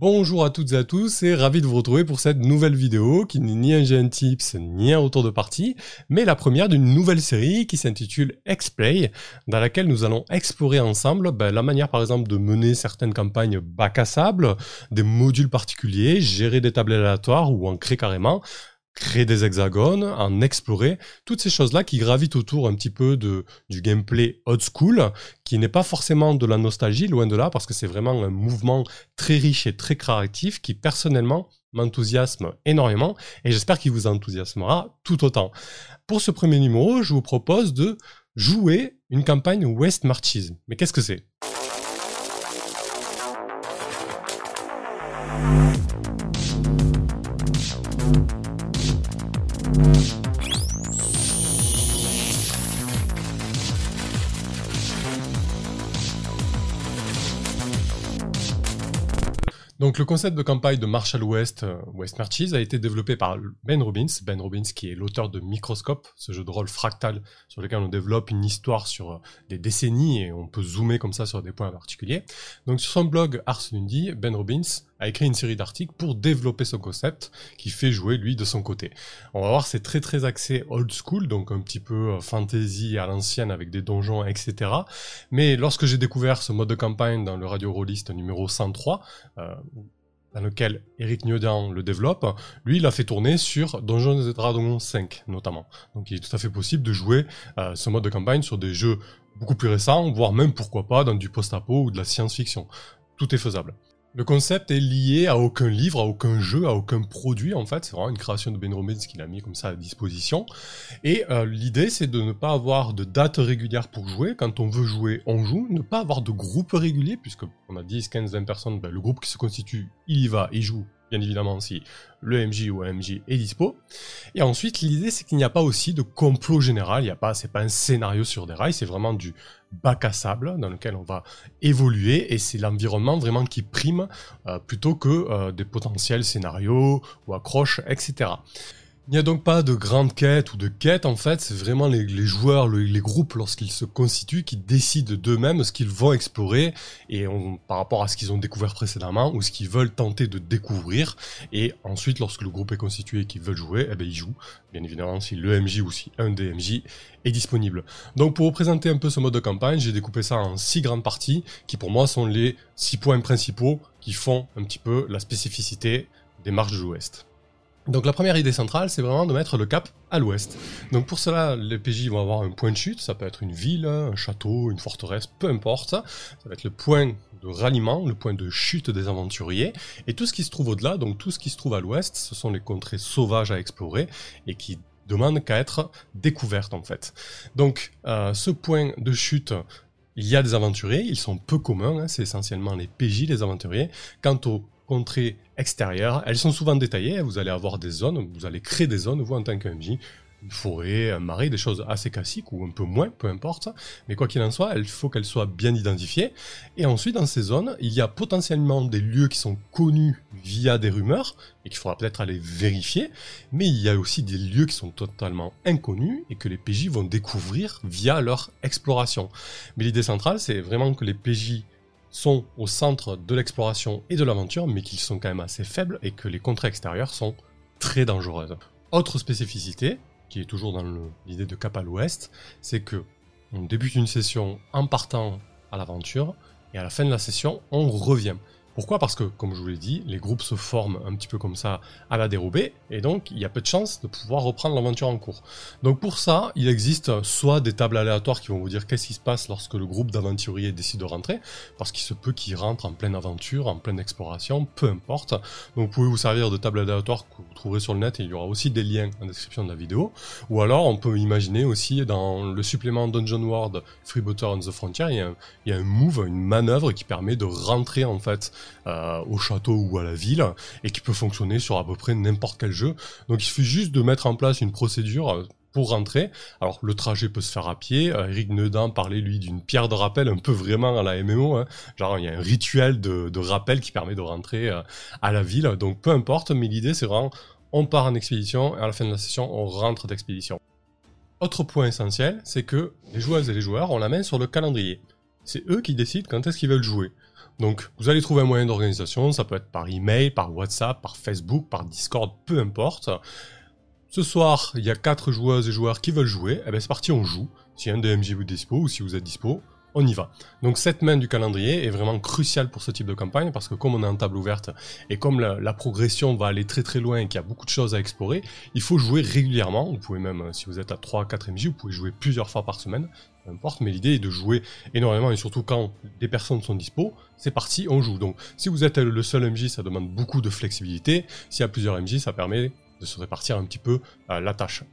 Bonjour à toutes et à tous et ravi de vous retrouver pour cette nouvelle vidéo qui n'est ni un GN Tips ni un retour de partie, mais la première d'une nouvelle série qui s'intitule X-Play, dans laquelle nous allons explorer ensemble ben, la manière par exemple de mener certaines campagnes bac à sable, des modules particuliers, gérer des tables aléatoires ou en carrément, créer des hexagones, en explorer, toutes ces choses-là qui gravitent autour un petit peu de, du gameplay old school, qui n'est pas forcément de la nostalgie, loin de là, parce que c'est vraiment un mouvement très riche et très créatif qui personnellement m'enthousiasme énormément et j'espère qu'il vous enthousiasmera tout autant. Pour ce premier numéro, je vous propose de jouer une campagne West Marches. Mais qu'est-ce que c'est? Le concept de campagne de Marshall West, euh, West Marches, a été développé par Ben Robbins. Ben Robbins qui est l'auteur de Microscope, ce jeu de rôle fractal sur lequel on développe une histoire sur euh, des décennies et on peut zoomer comme ça sur des points particuliers. Donc sur son blog Ars Mundi, Ben Robbins a écrit une série d'articles pour développer ce concept qui fait jouer lui de son côté. On va voir c'est très très axé old school, donc un petit peu euh, fantasy à l'ancienne avec des donjons, etc. Mais lorsque j'ai découvert ce mode de campagne dans le radio rolliste numéro 103, euh, dans lequel Eric Niodan le développe, lui, il a fait tourner sur et Dragons 5, notamment. Donc, il est tout à fait possible de jouer euh, ce mode de campagne sur des jeux beaucoup plus récents, voire même, pourquoi pas, dans du post-apo ou de la science-fiction. Tout est faisable. Le concept est lié à aucun livre, à aucun jeu, à aucun produit en fait. C'est vraiment une création de Ben Robbins qu'il a mis comme ça à disposition. Et euh, l'idée c'est de ne pas avoir de date régulière pour jouer. Quand on veut jouer, on joue. Ne pas avoir de groupe régulier puisque on a 10, 15, 20 personnes. Ben, le groupe qui se constitue, il y va, il joue bien évidemment si le MJ ou MJ est dispo. Et ensuite, l'idée c'est qu'il n'y a pas aussi de complot général, il n'y a pas, c'est pas un scénario sur des rails, c'est vraiment du bac à sable dans lequel on va évoluer et c'est l'environnement vraiment qui prime euh, plutôt que euh, des potentiels scénarios ou accroches, etc. Il n'y a donc pas de grande quête ou de quête en fait, c'est vraiment les, joueurs, les groupes lorsqu'ils se constituent qui décident d'eux-mêmes ce qu'ils vont explorer et par rapport à ce qu'ils ont découvert précédemment ou ce qu'ils veulent tenter de découvrir et ensuite lorsque le groupe est constitué et qu'ils veulent jouer, eh ben ils jouent, bien évidemment si le MJ ou si un des MJ est disponible. Donc pour vous présenter un peu ce mode de campagne, j'ai découpé ça en six grandes parties qui pour moi sont les six points principaux qui font un petit peu la spécificité des marches de l'Ouest. Donc la première idée centrale, c'est vraiment de mettre le cap à l'ouest. Donc pour cela, les PJ vont avoir un point de chute, ça peut être une ville, un château, une forteresse, peu importe. Ça va être le point de ralliement, le point de chute des aventuriers. Et tout ce qui se trouve au-delà, donc tout ce qui se trouve à l'ouest, ce sont les contrées sauvages à explorer et qui demandent qu'à être découvertes en fait. Donc euh, ce point de chute, il y a des aventuriers, ils sont peu communs, hein, c'est essentiellement les PJ, les aventuriers. Quant aux contrées extérieures. Elles sont souvent détaillées, vous allez avoir des zones, vous allez créer des zones, vous en tant qu'MJ, une forêt, un marais, des choses assez classiques ou un peu moins, peu importe. Mais quoi qu'il en soit, il faut qu'elles soient bien identifiées. Et ensuite, dans ces zones, il y a potentiellement des lieux qui sont connus via des rumeurs et qu'il faudra peut-être aller vérifier. Mais il y a aussi des lieux qui sont totalement inconnus et que les PJ vont découvrir via leur exploration. Mais l'idée centrale, c'est vraiment que les PJ sont au centre de l'exploration et de l'aventure, mais qu'ils sont quand même assez faibles et que les contrées extérieures sont très dangereuses. Autre spécificité, qui est toujours dans l'idée de cap à l'ouest, c'est que on débute une session en partant à l'aventure, et à la fin de la session, on revient. Pourquoi? Parce que, comme je vous l'ai dit, les groupes se forment un petit peu comme ça à la dérobée, et donc il y a peu de chances de pouvoir reprendre l'aventure en cours. Donc pour ça, il existe soit des tables aléatoires qui vont vous dire qu'est-ce qui se passe lorsque le groupe d'aventuriers décide de rentrer, parce qu'il se peut qu'ils rentrent en pleine aventure, en pleine exploration, peu importe. Donc vous pouvez vous servir de tables aléatoires que vous trouverez sur le net, et il y aura aussi des liens en description de la vidéo. Ou alors on peut imaginer aussi dans le supplément Dungeon World Freebooter on the Frontier, il y, a il y a un move, une manœuvre qui permet de rentrer en fait euh, au château ou à la ville, et qui peut fonctionner sur à peu près n'importe quel jeu. Donc il suffit juste de mettre en place une procédure euh, pour rentrer. Alors le trajet peut se faire à pied. Euh, Eric Neudin parlait lui d'une pierre de rappel un peu vraiment à la MMO. Hein. Genre il y a un rituel de, rappel qui permet de rentrer à la ville. Donc peu importe, mais l'idée c'est vraiment on part en expédition et à la fin de la session on rentre d'expédition. Autre point essentiel, c'est que les joueuses et les joueurs ont la main sur le calendrier. C'est eux qui décident quand est-ce qu'ils veulent jouer. Donc, vous allez trouver un moyen d'organisation, ça peut être par email, par WhatsApp, par Facebook, par Discord, peu importe. Ce soir, il y a quatre joueuses et joueurs qui veulent jouer, eh ben c'est parti, on joue. Si un DMJ vous dispo ou si vous êtes dispo, on y va. Donc cette main du calendrier est vraiment cruciale pour ce type de campagne parce que comme on est en table ouverte et comme la, progression va aller très très loin et qu'il y a beaucoup de choses à explorer, il faut jouer régulièrement. Vous pouvez même, si vous êtes à 3-4 MJ, vous pouvez jouer plusieurs fois par semaine, peu importe, mais l'idée est de jouer énormément et surtout quand des personnes sont dispo, c'est parti, on joue. Donc si vous êtes le seul MJ, ça demande beaucoup de flexibilité. S'il y a plusieurs MJ, ça permet de se répartir un petit peu euh, la tâche.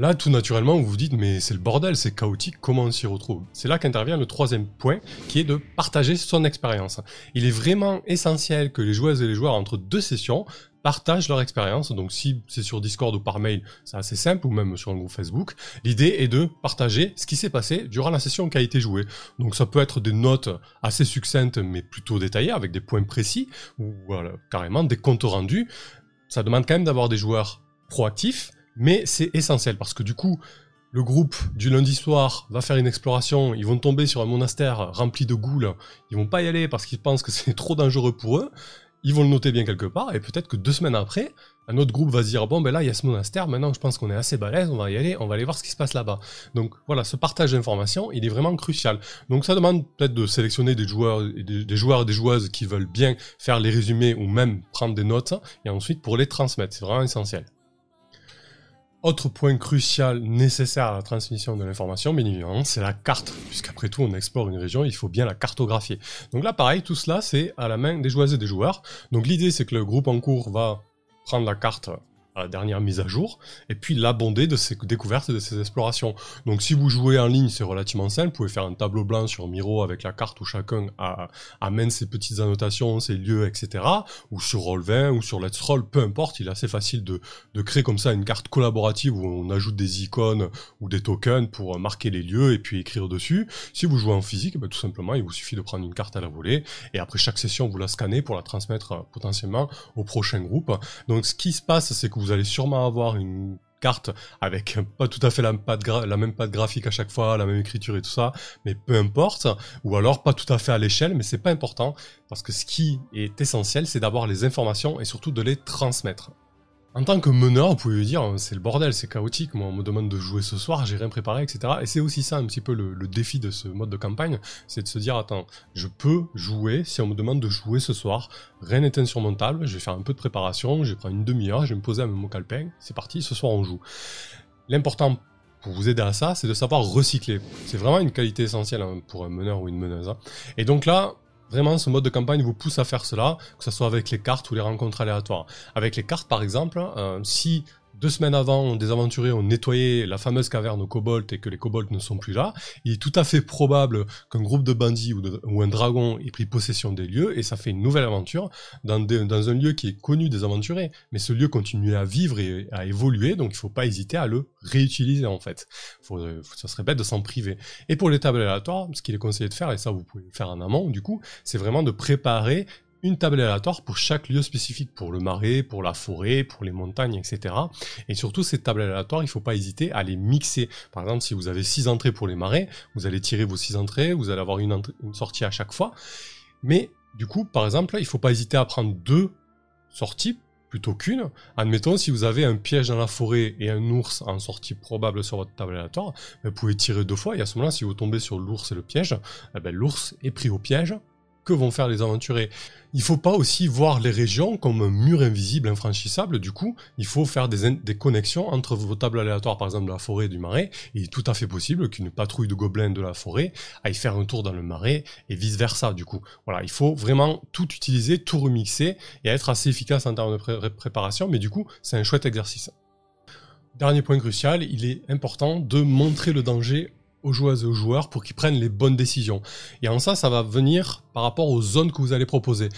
Là, tout naturellement, vous vous dites, mais c'est le bordel, c'est chaotique, comment on s'y retrouve? C'est là qu'intervient le troisième point, qui est de partager son expérience. Il est vraiment essentiel que les joueuses et les joueurs, entre deux sessions, partagent leur expérience. Donc si c'est sur Discord ou par mail, c'est assez simple, ou même sur un groupe Facebook. L'idée est de partager ce qui s'est passé durant la session qui a été jouée. Donc ça peut être des notes assez succinctes, mais plutôt détaillées, avec des points précis, ou voilà, carrément des comptes rendus. Ça demande quand même d'avoir des joueurs proactifs, mais c'est essentiel parce que du coup, le groupe du lundi soir va faire une exploration, ils vont tomber sur un monastère rempli de goules, ils vont pas y aller parce qu'ils pensent que c'est trop dangereux pour eux, ils vont le noter bien quelque part, et peut-être que deux semaines après, un autre groupe va se dire, bon ben là il y a ce monastère, maintenant je pense qu'on est assez balèze, on va y aller, on va aller voir ce qui se passe là-bas. Donc voilà, ce partage d'informations, il est vraiment crucial. Donc ça demande peut-être de sélectionner des joueurs, des joueurs et des joueuses qui veulent bien faire les résumés ou même prendre des notes, et ensuite pour les transmettre, c'est vraiment essentiel. Autre point crucial nécessaire à la transmission de l'information, bien évidemment, c'est la carte. Puisqu'après tout, on explore une région, il faut bien la cartographier. Donc là, pareil, tout cela, c'est à la main des joueuses et des joueurs. Donc l'idée, c'est que le groupe en cours va prendre la carte la dernière mise à jour, et puis l'abonder de ces découvertes et de ces explorations. Donc si vous jouez en ligne, c'est relativement simple, vous pouvez faire un tableau blanc sur Miro avec la carte où chacun amène ses petites annotations, ses lieux, etc. Ou sur Roll20 ou sur Let's Roll, peu importe, il est assez facile de, créer comme ça une carte collaborative où on ajoute des icônes ou des tokens pour marquer les lieux et puis écrire dessus. Si vous jouez en physique, ben, tout simplement, il vous suffit de prendre une carte à la volée, et après chaque session, vous la scannez pour la transmettre euh, potentiellement au prochain groupe. Donc ce qui se passe, c'est que vous vous allez sûrement avoir une carte avec pas tout à fait la, la même patte graphique à chaque fois, la même écriture et tout ça, mais peu importe, ou alors pas tout à fait à l'échelle, mais c'est pas important, parce que ce qui est essentiel, c'est d'avoir les informations et surtout de les transmettre. En tant que meneur, vous pouvez dire, c'est le bordel, c'est chaotique, moi on me demande de jouer ce soir, j'ai rien préparé, etc. Et c'est aussi ça un petit peu le, défi de ce mode de campagne, c'est de se dire, attends, je peux jouer si on me demande de jouer ce soir, rien n'est insurmontable, je vais faire un peu de préparation, je vais prendre une demi-heure, je vais me poser à mon calepin, c'est parti, ce soir on joue. L'important pour vous aider à ça, c'est de savoir recycler. C'est vraiment une qualité essentielle hein, pour un meneur ou une meneuse. Hein. Et donc là, Vraiment, ce mode de campagne vous pousse à faire cela, que ce soit avec les cartes ou les rencontres aléatoires. Avec les cartes, par exemple, euh, si deux semaines avant, des aventuriers ont nettoyé la fameuse caverne aux kobolds et que les kobolds ne sont plus là, il est tout à fait probable qu'un groupe de bandits ou, un dragon ait pris possession des lieux et ça fait une nouvelle aventure dans, un lieu qui est connu des aventuriers. Mais ce lieu continue à vivre et à évoluer, donc il ne faut pas hésiter à le réutiliser en fait. Faut, ça serait bête de s'en priver. Et pour les tables aléatoires, ce qu'il est conseillé de faire, et ça vous pouvez le faire en amont du coup, c'est vraiment de préparer une table aléatoire pour chaque lieu spécifique, pour le marais, pour la forêt, pour les montagnes, etc. Et surtout, ces tables aléatoires, il ne faut pas hésiter à les mixer. Par exemple, si vous avez six entrées pour les marais, vous allez tirer vos six entrées, vous allez avoir une, sortie à chaque fois. Mais du coup, par exemple, il ne faut pas hésiter à prendre deux sorties plutôt qu'une. Admettons, si vous avez un piège dans la forêt et un ours en sortie probable sur votre table aléatoire, vous pouvez tirer deux fois, et à ce moment-là, si vous tombez sur l'ours et le piège, eh ben, l'ours est pris au piège, vont faire les aventuriers. Il faut pas aussi voir les régions comme un mur invisible infranchissable. Du coup, il faut faire des, des connexions entre vos tables aléatoires, par exemple la forêt et du marais. il est tout à fait possible qu'une patrouille de gobelins de la forêt aille faire un tour dans le marais et vice versa. Du coup, voilà, il faut vraiment tout utiliser, tout remixer et être assez efficace en termes de préparation. Mais du coup, c'est un chouette exercice. Dernier point crucial, il est important de montrer le danger aux joueuses aux joueurs pour qu'ils prennent les bonnes décisions. Et en ça, ça va venir par rapport aux zones que vous allez proposer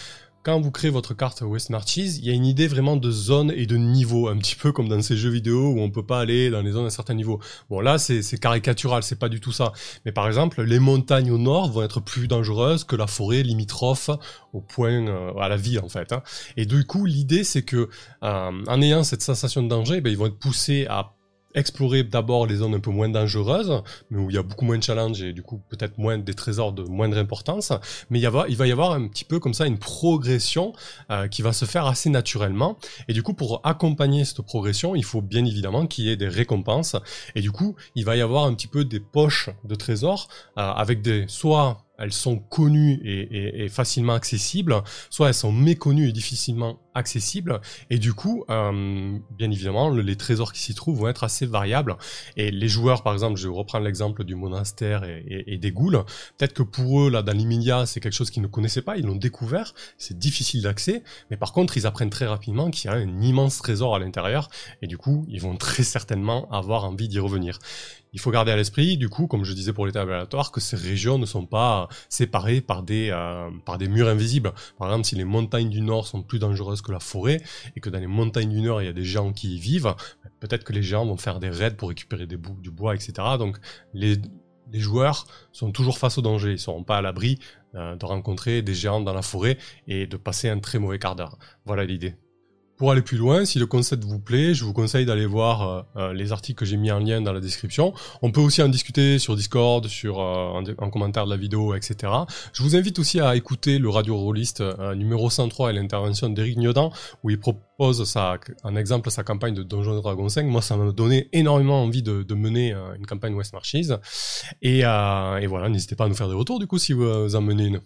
quand vous créez votre carte West Marches, il y a une idée vraiment de zone et de niveau, un petit peu comme dans ces jeux vidéo où on peut pas aller dans les zones à certain niveau. Bon là c'est caricatural, c'est pas du tout ça. Mais par exemple, les montagnes au nord vont être plus dangereuses que la forêt limitrophe au point euh, à la vie en fait. Hein. Et du coup l'idée c'est que euh, en ayant cette sensation de danger, ben, ils vont être poussés à explorer d'abord les zones un peu moins dangereuses, mais où il y a beaucoup moins de challenges et du coup peut-être moins des trésors de moindre importance. Mais il, y va y avoir un petit peu comme ça une progression euh, qui va se faire assez naturellement. Et du coup, pour accompagner cette progression, il faut bien évidemment qu'il y ait des récompenses. Et du coup, il va y avoir un petit peu des poches de trésors euh, avec des soit elles sont connues et, facilement accessibles, soit elles sont méconnues et difficilement accessibles. Et du coup, euh, bien évidemment, les trésors qui s'y trouvent vont être assez variables. Et les joueurs, par exemple, je reprends l'exemple du monastère et, des ghouls. Peut-être que pour eux, là, dans l'immédiat, c'est quelque chose qu'ils ne connaissaient pas, ils l'ont découvert, c'est difficile d'accès. Mais par contre, ils apprennent très rapidement qu'il y a un immense trésor à l'intérieur. Et du coup, ils vont très certainement avoir envie d'y revenir. Il faut garder à l'esprit, du coup, comme je disais pour les aléatoires, que ces régions ne sont pas séparées par des, euh, par des murs invisibles. Par exemple, si les montagnes du Nord sont plus dangereuses que la forêt, et que dans les montagnes du Nord, il y a des géants qui y vivent, peut-être que les géants vont faire des raids pour récupérer des du bois, etc. Donc, les, les joueurs sont toujours face au danger. Ils ne seront pas à l'abri euh, de rencontrer des géants dans la forêt et de passer un très mauvais quart d'heure. Voilà l'idée. Pour aller plus loin, si le concept vous plaît, je vous conseille d'aller voir euh, euh, les articles que j'ai mis en lien dans la description. On peut aussi en discuter sur Discord, sur euh, en, commentaire de la vidéo, etc. Je vous invite aussi à écouter le Radio Rollist numéro 103 et l'intervention d'Eric Niodan, où il propose sa, en exemple sa campagne de Donjons Dragon 5. Moi, ça m'a donné énormément envie de, mener une campagne West Marches. Et voilà, n'hésitez pas à nous faire des retours du coup si vous en menez une.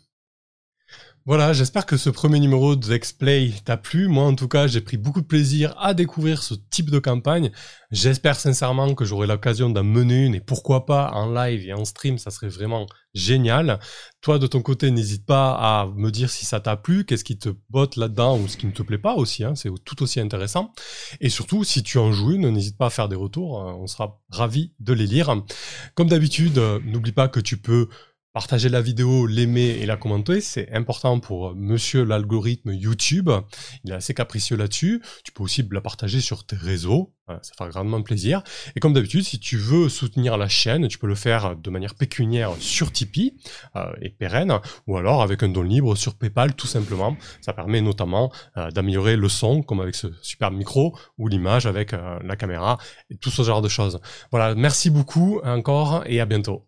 Voilà, j'espère que ce premier numéro de X-Play t'a plu. Moi, en tout cas, j'ai pris beaucoup de plaisir à découvrir ce type de campagne. J'espère sincèrement que j'aurai l'occasion d'en mener une et pourquoi pas en live et en stream, ça serait vraiment génial. Toi, de ton côté, n'hésite pas à me dire si ça t'a plu, qu'est-ce qui te botte là-dedans ou ce qui ne te plaît pas aussi, hein, c'est tout aussi intéressant. Et surtout, si tu en joues une, n'hésite pas à faire des retours, hein. on sera ravis de les lire. Comme d'habitude, n'oublie pas que tu peux partager la vidéo, l'aimer et la commenter, c'est important pour monsieur l'algorithme YouTube. Il est assez capricieux là-dessus. Tu peux aussi la partager sur tes réseaux. Ça fera grandement plaisir. Et comme d'habitude, si tu veux soutenir la chaîne, tu peux le faire de manière pécuniaire sur Tipeee euh, et pérenne, ou alors avec un don libre sur PayPal, tout simplement. Ça permet notamment euh, d'améliorer le son, comme avec ce superbe micro, ou l'image avec euh, la caméra, et tout ce genre de choses. Voilà, merci beaucoup encore et à bientôt.